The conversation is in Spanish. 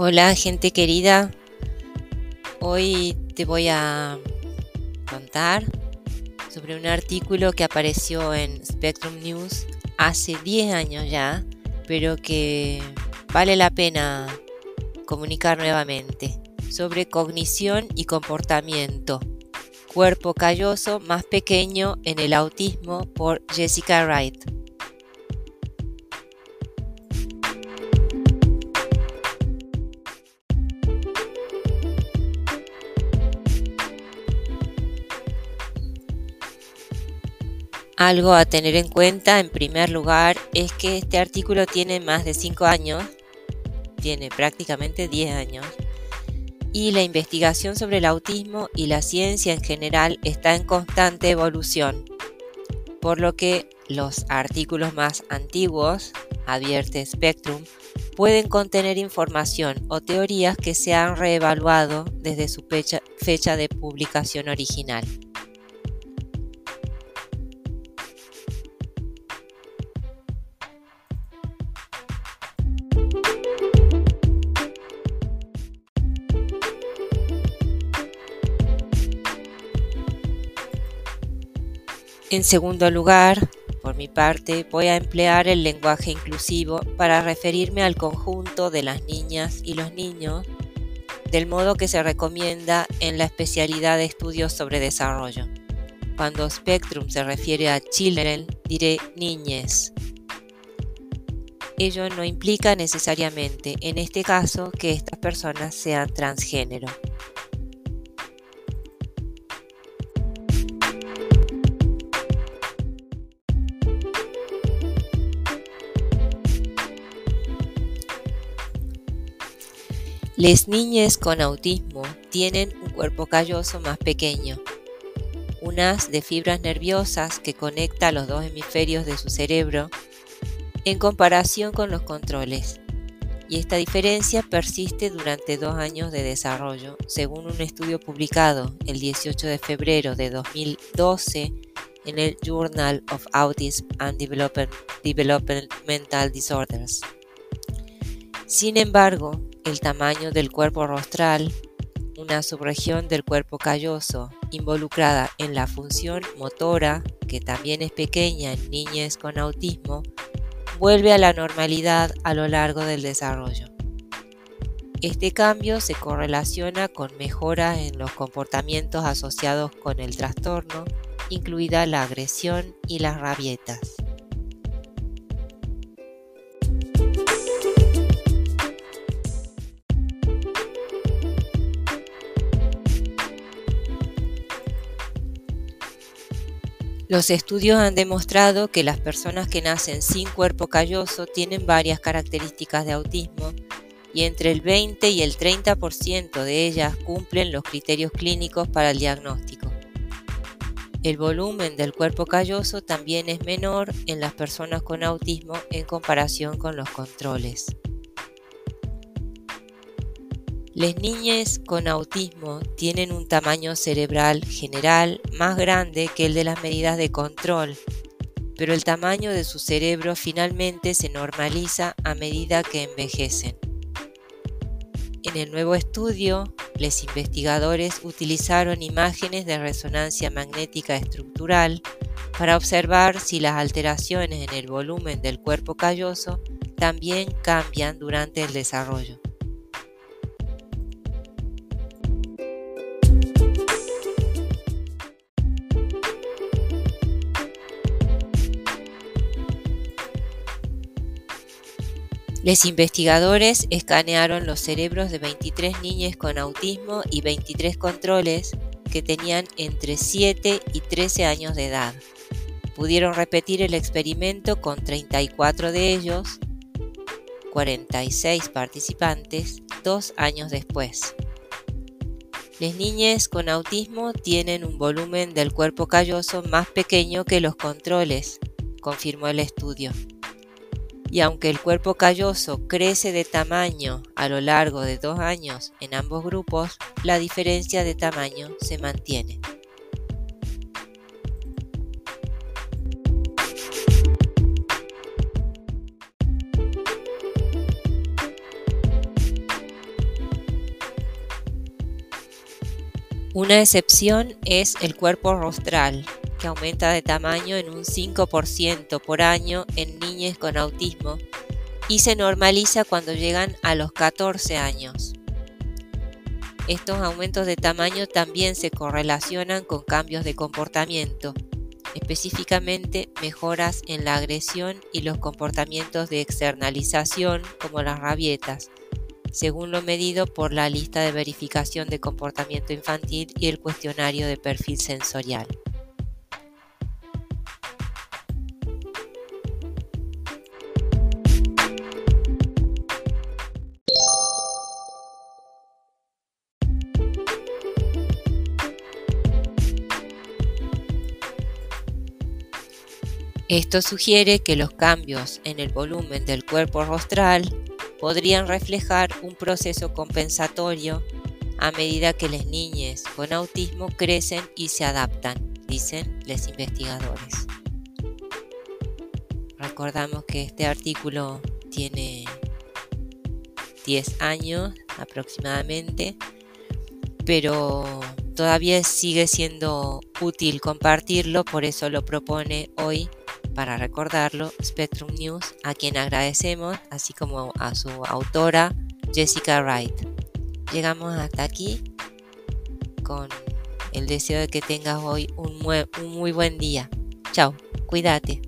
Hola gente querida, hoy te voy a contar sobre un artículo que apareció en Spectrum News hace 10 años ya, pero que vale la pena comunicar nuevamente. Sobre cognición y comportamiento, cuerpo calloso más pequeño en el autismo por Jessica Wright. Algo a tener en cuenta en primer lugar es que este artículo tiene más de 5 años, tiene prácticamente 10 años, y la investigación sobre el autismo y la ciencia en general está en constante evolución, por lo que los artículos más antiguos, advierte Spectrum, pueden contener información o teorías que se han reevaluado desde su fecha de publicación original. En segundo lugar, por mi parte, voy a emplear el lenguaje inclusivo para referirme al conjunto de las niñas y los niños, del modo que se recomienda en la especialidad de estudios sobre desarrollo. Cuando Spectrum se refiere a children, diré niñes. Ello no implica necesariamente, en este caso, que estas personas sean transgénero. Las niñas con autismo tienen un cuerpo calloso más pequeño, unas de fibras nerviosas que conecta los dos hemisferios de su cerebro en comparación con los controles. Y esta diferencia persiste durante dos años de desarrollo, según un estudio publicado el 18 de febrero de 2012 en el Journal of Autism and Developmental Disorders. Sin embargo, el tamaño del cuerpo rostral, una subregión del cuerpo calloso involucrada en la función motora, que también es pequeña en niñas con autismo, vuelve a la normalidad a lo largo del desarrollo. Este cambio se correlaciona con mejoras en los comportamientos asociados con el trastorno, incluida la agresión y las rabietas. Los estudios han demostrado que las personas que nacen sin cuerpo calloso tienen varias características de autismo y entre el 20 y el 30% de ellas cumplen los criterios clínicos para el diagnóstico. El volumen del cuerpo calloso también es menor en las personas con autismo en comparación con los controles. Las niñas con autismo tienen un tamaño cerebral general más grande que el de las medidas de control, pero el tamaño de su cerebro finalmente se normaliza a medida que envejecen. En el nuevo estudio, los investigadores utilizaron imágenes de resonancia magnética estructural para observar si las alteraciones en el volumen del cuerpo calloso también cambian durante el desarrollo. Los investigadores escanearon los cerebros de 23 niñas con autismo y 23 controles que tenían entre 7 y 13 años de edad. Pudieron repetir el experimento con 34 de ellos, 46 participantes, dos años después. Las niñas con autismo tienen un volumen del cuerpo calloso más pequeño que los controles, confirmó el estudio y aunque el cuerpo calloso crece de tamaño a lo largo de dos años en ambos grupos, la diferencia de tamaño se mantiene. Una excepción es el cuerpo rostral, que aumenta de tamaño en un 5% por año en niñas con autismo y se normaliza cuando llegan a los 14 años. Estos aumentos de tamaño también se correlacionan con cambios de comportamiento, específicamente mejoras en la agresión y los comportamientos de externalización como las rabietas, según lo medido por la lista de verificación de comportamiento infantil y el cuestionario de perfil sensorial. Esto sugiere que los cambios en el volumen del cuerpo rostral podrían reflejar un proceso compensatorio a medida que las niñas con autismo crecen y se adaptan, dicen los investigadores. Recordamos que este artículo tiene 10 años aproximadamente, pero todavía sigue siendo útil compartirlo, por eso lo propone hoy para recordarlo, Spectrum News, a quien agradecemos, así como a su autora, Jessica Wright. Llegamos hasta aquí con el deseo de que tengas hoy un muy, muy buen día. Chao, cuídate.